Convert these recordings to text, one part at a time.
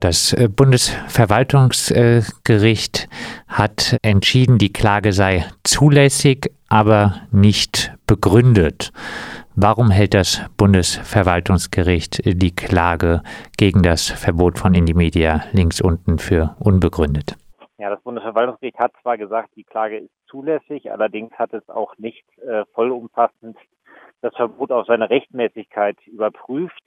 Das äh, Bundesverwaltungsgericht hat entschieden, die Klage sei zulässig, aber nicht begründet. Warum hält das Bundesverwaltungsgericht die Klage gegen das Verbot von Indimedia links unten für unbegründet? Ja, das Bundesverwaltungsgericht hat zwar gesagt, die Klage ist zulässig, allerdings hat es auch nicht äh, vollumfassend das Verbot auf seine Rechtmäßigkeit überprüft.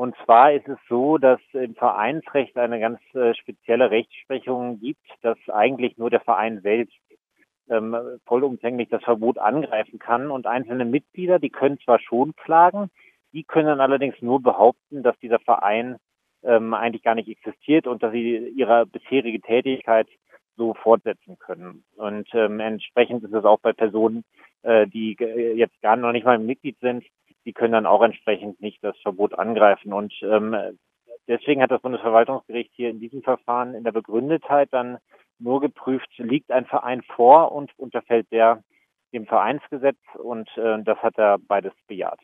Und zwar ist es so, dass im Vereinsrecht eine ganz äh, spezielle Rechtsprechung gibt, dass eigentlich nur der Verein selbst ähm, vollumfänglich das Verbot angreifen kann. Und einzelne Mitglieder, die können zwar schon klagen, die können dann allerdings nur behaupten, dass dieser Verein ähm, eigentlich gar nicht existiert und dass sie ihre bisherige Tätigkeit so fortsetzen können. Und ähm, entsprechend ist es auch bei Personen, äh, die jetzt gar noch nicht mal Mitglied sind, die können dann auch entsprechend nicht das Verbot angreifen. Und ähm, deswegen hat das Bundesverwaltungsgericht hier in diesem Verfahren in der Begründetheit dann nur geprüft, liegt ein Verein vor und unterfällt der dem Vereinsgesetz und äh, das hat er beides bejaht.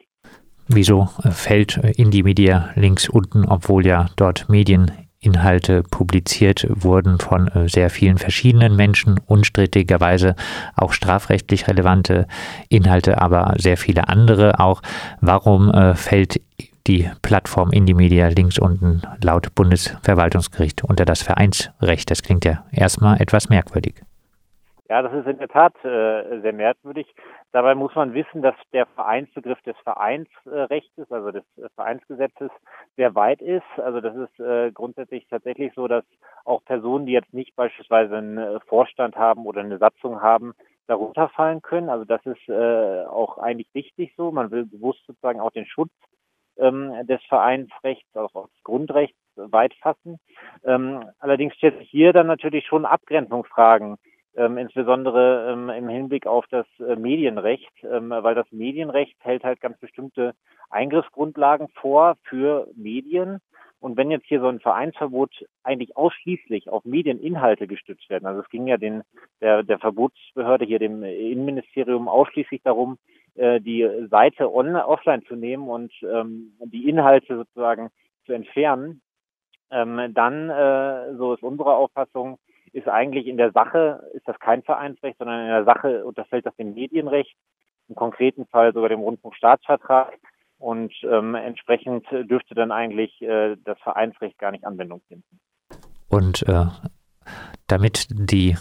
Wieso fällt in die Media links unten, obwohl ja dort Medien Inhalte publiziert wurden von äh, sehr vielen verschiedenen Menschen, unstrittigerweise auch strafrechtlich relevante Inhalte, aber sehr viele andere auch. Warum äh, fällt die Plattform Indie links unten laut Bundesverwaltungsgericht unter das Vereinsrecht? Das klingt ja erstmal etwas merkwürdig. Ja, das ist in der Tat äh, sehr merkwürdig. Dabei muss man wissen, dass der Vereinsbegriff des Vereinsrechts, also des äh, Vereinsgesetzes, sehr weit ist. Also das ist äh, grundsätzlich tatsächlich so, dass auch Personen, die jetzt nicht beispielsweise einen äh, Vorstand haben oder eine Satzung haben, darunter fallen können. Also das ist äh, auch eigentlich wichtig so. Man will bewusst sozusagen auch den Schutz ähm, des Vereinsrechts, auch des Grundrechts weit fassen. Ähm, allerdings stellt sich hier dann natürlich schon Abgrenzungsfragen ähm, insbesondere ähm, im Hinblick auf das äh, Medienrecht, ähm, weil das Medienrecht hält halt ganz bestimmte Eingriffsgrundlagen vor für Medien. Und wenn jetzt hier so ein Vereinsverbot eigentlich ausschließlich auf Medieninhalte gestützt werden, also es ging ja den, der, der Verbotsbehörde hier dem Innenministerium ausschließlich darum, äh, die Seite on, offline zu nehmen und ähm, die Inhalte sozusagen zu entfernen, ähm, dann, äh, so ist unsere Auffassung, ist eigentlich in der Sache, ist das kein Vereinsrecht, sondern in der Sache unterfällt das dem Medienrecht, im konkreten Fall sogar dem Rundfunkstaatsvertrag. Und ähm, entsprechend dürfte dann eigentlich äh, das Vereinsrecht gar nicht Anwendung finden. Und äh, damit die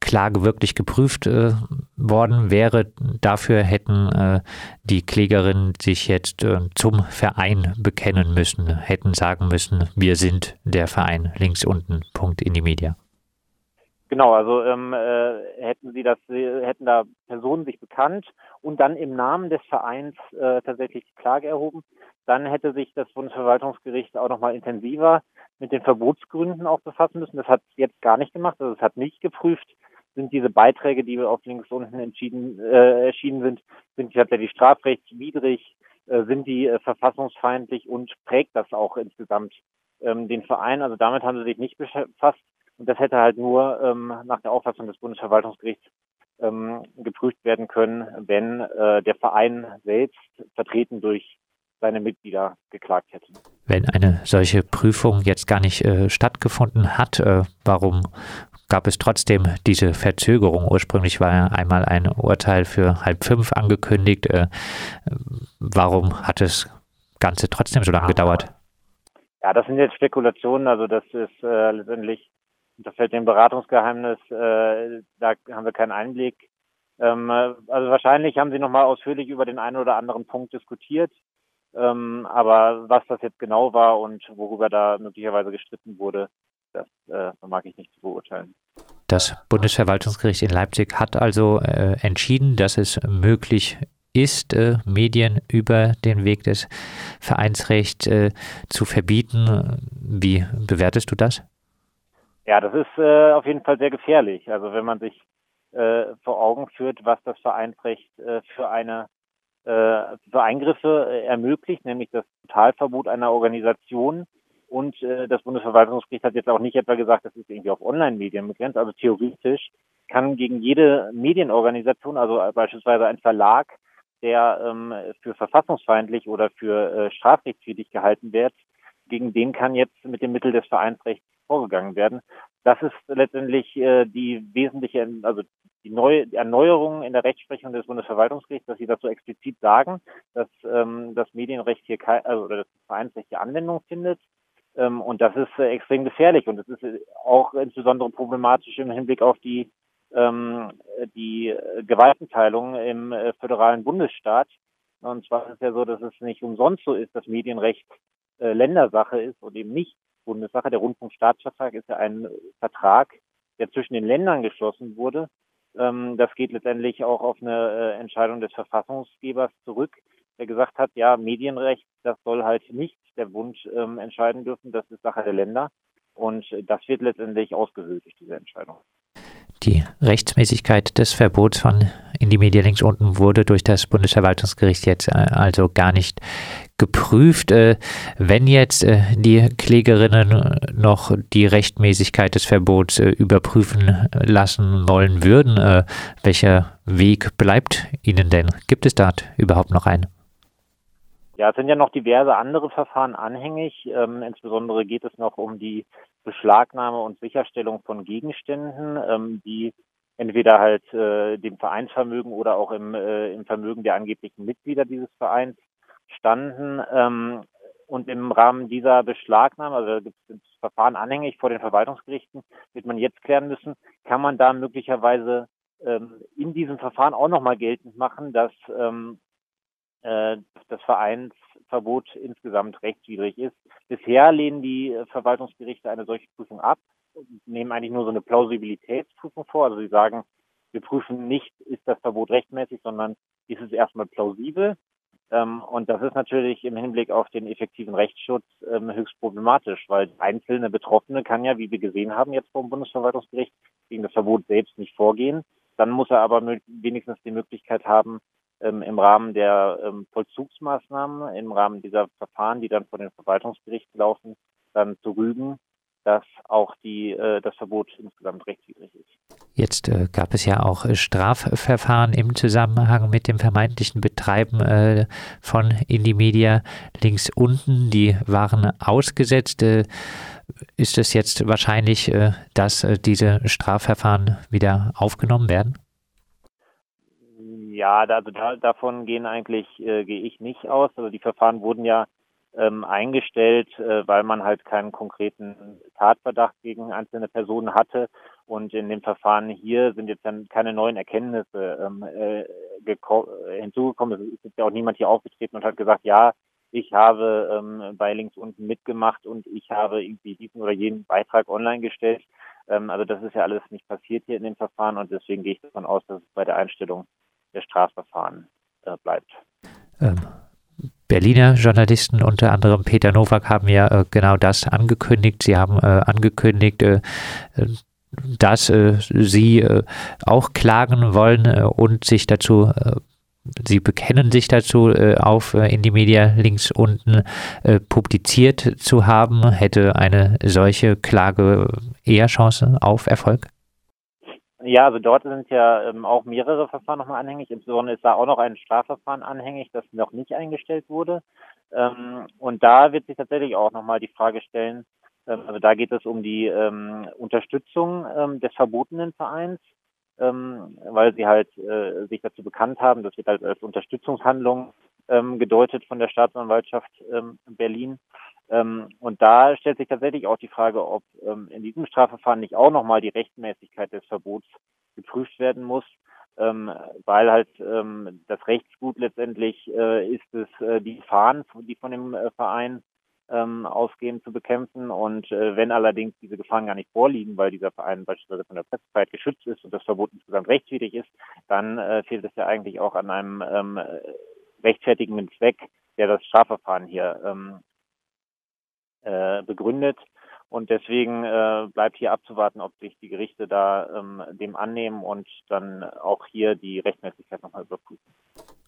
Klage wirklich geprüft äh, worden wäre, dafür hätten äh, die Klägerinnen sich jetzt äh, zum Verein bekennen müssen, hätten sagen müssen, wir sind der Verein links unten, Punkt in die Media. Genau, also ähm, äh, hätten sie das, hätten da Personen sich bekannt und dann im Namen des Vereins äh, tatsächlich die Klage erhoben, dann hätte sich das Bundesverwaltungsgericht auch nochmal intensiver mit den Verbotsgründen auch befassen müssen. Das hat es jetzt gar nicht gemacht, also es hat nicht geprüft, sind diese Beiträge, die auf links unten entschieden, äh, erschienen sind, sind die tatsächlich strafrechtswidrig, äh, sind die äh, verfassungsfeindlich und prägt das auch insgesamt ähm, den Verein. Also damit haben sie sich nicht befasst. Und das hätte halt nur ähm, nach der Auffassung des Bundesverwaltungsgerichts ähm, geprüft werden können, wenn äh, der Verein selbst vertreten durch seine Mitglieder geklagt hätte. Wenn eine solche Prüfung jetzt gar nicht äh, stattgefunden hat, äh, warum gab es trotzdem diese Verzögerung? Ursprünglich war ja einmal ein Urteil für halb fünf angekündigt. Äh, warum hat das Ganze trotzdem so lange gedauert? Ja, das sind jetzt Spekulationen. Also das ist äh, letztendlich das fällt dem Beratungsgeheimnis, äh, da haben wir keinen Einblick. Ähm, also wahrscheinlich haben Sie nochmal ausführlich über den einen oder anderen Punkt diskutiert. Ähm, aber was das jetzt genau war und worüber da möglicherweise gestritten wurde, das äh, vermag ich nicht beurteilen. Das Bundesverwaltungsgericht in Leipzig hat also äh, entschieden, dass es möglich ist, äh, Medien über den Weg des Vereinsrechts äh, zu verbieten. Wie bewertest du das? Ja, das ist äh, auf jeden Fall sehr gefährlich. Also wenn man sich äh, vor Augen führt, was das Vereinsrecht äh, für eine äh, für Eingriffe äh, ermöglicht, nämlich das Totalverbot einer Organisation. Und äh, das Bundesverwaltungsgericht hat jetzt auch nicht etwa gesagt, das ist irgendwie auf Online-Medien begrenzt. Also theoretisch kann gegen jede Medienorganisation, also beispielsweise ein Verlag, der ähm, für verfassungsfeindlich oder für äh, strafrechtswidrig gehalten wird, gegen den kann jetzt mit dem Mittel des Vereinsrechts vorgegangen werden. Das ist letztendlich äh, die wesentliche, also die, neue, die Erneuerung in der Rechtsprechung des Bundesverwaltungsgerichts, dass sie so explizit sagen, dass ähm, das Medienrecht hier also das Vereinsrecht hier Anwendung findet. Ähm, und das ist äh, extrem gefährlich und das ist äh, auch insbesondere problematisch im Hinblick auf die ähm, die äh, Gewaltenteilung im äh, föderalen Bundesstaat. Und zwar ist es ja so, dass es nicht umsonst so ist, dass Medienrecht äh, Ländersache ist und eben nicht Bundessache. Der Rundfunkstaatsvertrag ist ja ein Vertrag, der zwischen den Ländern geschlossen wurde. Ähm, das geht letztendlich auch auf eine äh, Entscheidung des Verfassungsgebers zurück, der gesagt hat, ja, Medienrecht, das soll halt nicht der Bund ähm, entscheiden dürfen, das ist Sache der Länder. Und das wird letztendlich ausgehöhlt durch diese Entscheidung. Die Rechtsmäßigkeit des Verbots von in die Media links unten wurde durch das Bundesverwaltungsgericht jetzt äh, also gar nicht geprüft. Äh, wenn jetzt äh, die Klägerinnen noch die Rechtmäßigkeit des Verbots überprüfen lassen wollen würden, welcher Weg bleibt Ihnen denn? Gibt es dort überhaupt noch einen? Ja, es sind ja noch diverse andere Verfahren anhängig. Ähm, insbesondere geht es noch um die Beschlagnahme und Sicherstellung von Gegenständen, ähm, die entweder halt äh, dem Vereinsvermögen oder auch im, äh, im Vermögen der angeblichen Mitglieder dieses Vereins standen. Ähm, und im Rahmen dieser Beschlagnahme, also gibt es Verfahren anhängig vor den Verwaltungsgerichten, wird man jetzt klären müssen, kann man da möglicherweise ähm, in diesem Verfahren auch nochmal geltend machen, dass ähm, äh, das Vereinsverbot insgesamt rechtswidrig ist. Bisher lehnen die Verwaltungsgerichte eine solche Prüfung ab nehmen eigentlich nur so eine Plausibilitätsprüfung vor. Also sie sagen, wir prüfen nicht, ist das Verbot rechtmäßig, sondern ist es erstmal plausibel. Ähm, und das ist natürlich im Hinblick auf den effektiven Rechtsschutz ähm, höchst problematisch, weil einzelne Betroffene kann ja, wie wir gesehen haben, jetzt vom Bundesverwaltungsgericht gegen das Verbot selbst nicht vorgehen. Dann muss er aber wenigstens die Möglichkeit haben, ähm, im Rahmen der Vollzugsmaßnahmen, im Rahmen dieser Verfahren, die dann vor den Verwaltungsgerichten laufen, dann zu rügen, dass auch die, äh, das Verbot insgesamt rechtswidrig ist. Jetzt äh, gab es ja auch äh, Strafverfahren im Zusammenhang mit dem vermeintlichen Betreiben äh, von Indie Media links unten. Die waren ausgesetzt. Äh, ist es jetzt wahrscheinlich, äh, dass diese Strafverfahren wieder aufgenommen werden? Ja, also da, davon gehen eigentlich gehe ich nicht aus. Also die Verfahren wurden ja ähm, eingestellt, äh, weil man halt keinen konkreten Tatverdacht gegen einzelne Personen hatte. Und in dem Verfahren hier sind jetzt dann keine neuen Erkenntnisse ähm, äh, hinzugekommen. Es ist jetzt ja auch niemand hier aufgetreten und hat gesagt, ja, ich habe ähm, bei links unten mitgemacht und ich habe irgendwie diesen oder jenen Beitrag online gestellt. Ähm, also das ist ja alles nicht passiert hier in dem Verfahren und deswegen gehe ich davon aus, dass es bei der Einstellung der Strafverfahren äh, bleibt. Ähm, Berliner Journalisten, unter anderem Peter Nowak, haben ja äh, genau das angekündigt. Sie haben äh, angekündigt, äh, dass äh, sie äh, auch klagen wollen äh, und sich dazu Sie bekennen sich dazu, auf in die Media links unten publiziert zu haben. Hätte eine solche Klage eher Chance auf Erfolg? Ja, also dort sind ja ähm, auch mehrere Verfahren nochmal anhängig. Insbesondere ist da auch noch ein Strafverfahren anhängig, das noch nicht eingestellt wurde. Ähm, und da wird sich tatsächlich auch nochmal die Frage stellen, ähm, also da geht es um die ähm, Unterstützung ähm, des verbotenen Vereins, ähm, weil sie halt äh, sich dazu bekannt haben, das wird halt als Unterstützungshandlung gedeutet von der Staatsanwaltschaft Berlin. Ähm, und da stellt sich tatsächlich auch die Frage, ob ähm, in diesem Strafverfahren nicht auch nochmal die Rechtmäßigkeit des Verbots geprüft werden muss, ähm, weil halt das Rechtsgut letztendlich äh, ist es, äh, die Gefahren, die von dem äh, Verein ausgehen, zu bekämpfen. Und wenn allerdings diese Gefahren gar nicht vorliegen, weil dieser Verein beispielsweise von der Pressefreiheit geschützt ist und das Verbot insgesamt rechtswidrig ist, dann fehlt es ja eigentlich auch an einem rechtfertigenden Zweck, der das Strafverfahren hier ähm, äh, begründet. Und deswegen äh, bleibt hier abzuwarten, ob sich die Gerichte da ähm, dem annehmen und dann auch hier die Rechtmäßigkeit nochmal überprüfen.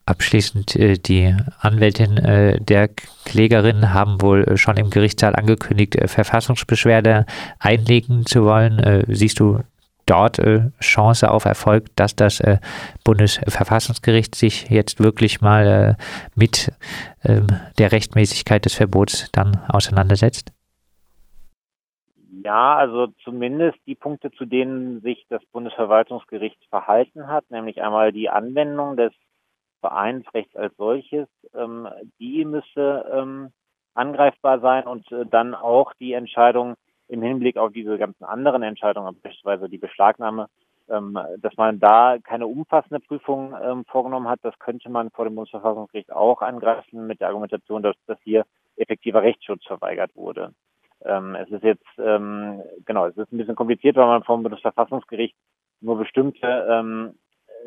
Abschließend, äh, die Anwältin äh, der Klägerin haben wohl schon im Gerichtssaal angekündigt, Verfassungsbeschwerde einlegen zu wollen. Siehst du dort äh, Chance auf Erfolg, dass das äh, Bundesverfassungsgericht sich jetzt wirklich mal äh, mit ähm, der Rechtmäßigkeit des Verbots dann auseinandersetzt? Ja, also zumindest die Punkte, zu denen sich das Bundesverwaltungsgericht verhalten hat, nämlich einmal die Anwendung des Vereinsrechts als solches, ähm, die müsste ähm, angreifbar sein und äh, dann auch die Entscheidung im Hinblick auf diese ganzen anderen Entscheidungen, beispielsweise die Beschlagnahme, ähm, dass man da keine umfassende Prüfung ähm, vorgenommen hat, das könnte man vor dem Bundesverfassungsgericht auch angreifen mit der Argumentation, dass, dass hier effektiver Rechtsschutz verweigert wurde. Ähm, es ist jetzt, ähm, genau, es ist ein bisschen kompliziert, weil man vom Bundesverfassungsgericht nur bestimmte ähm,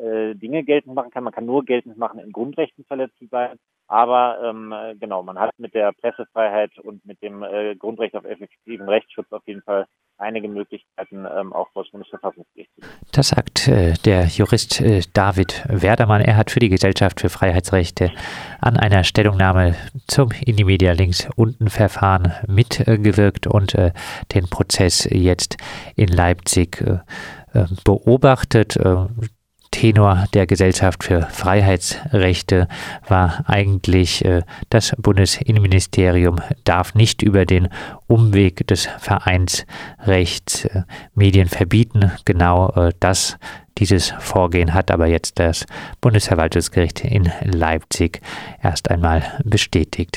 äh, Dinge geltend machen kann. Man kann nur geltend machen, in Grundrechten verletzt zu sein. Aber ähm, genau, man hat mit der Pressefreiheit und mit dem äh, Grundrecht auf effektiven Rechtsschutz auf jeden Fall einige Möglichkeiten ähm, auch vor das Bundesverfassungsgericht. Das sagt äh, der Jurist äh, David Werdermann. Er hat für die Gesellschaft für Freiheitsrechte an einer Stellungnahme zum Indimedia links unten Verfahren mitgewirkt und äh, den Prozess jetzt in Leipzig äh, äh, beobachtet. Tenor der Gesellschaft für Freiheitsrechte war eigentlich, äh, das Bundesinnenministerium darf nicht über den Umweg des Vereinsrechts äh, Medien verbieten. Genau äh, das, dieses Vorgehen hat aber jetzt das Bundesverwaltungsgericht in Leipzig erst einmal bestätigt.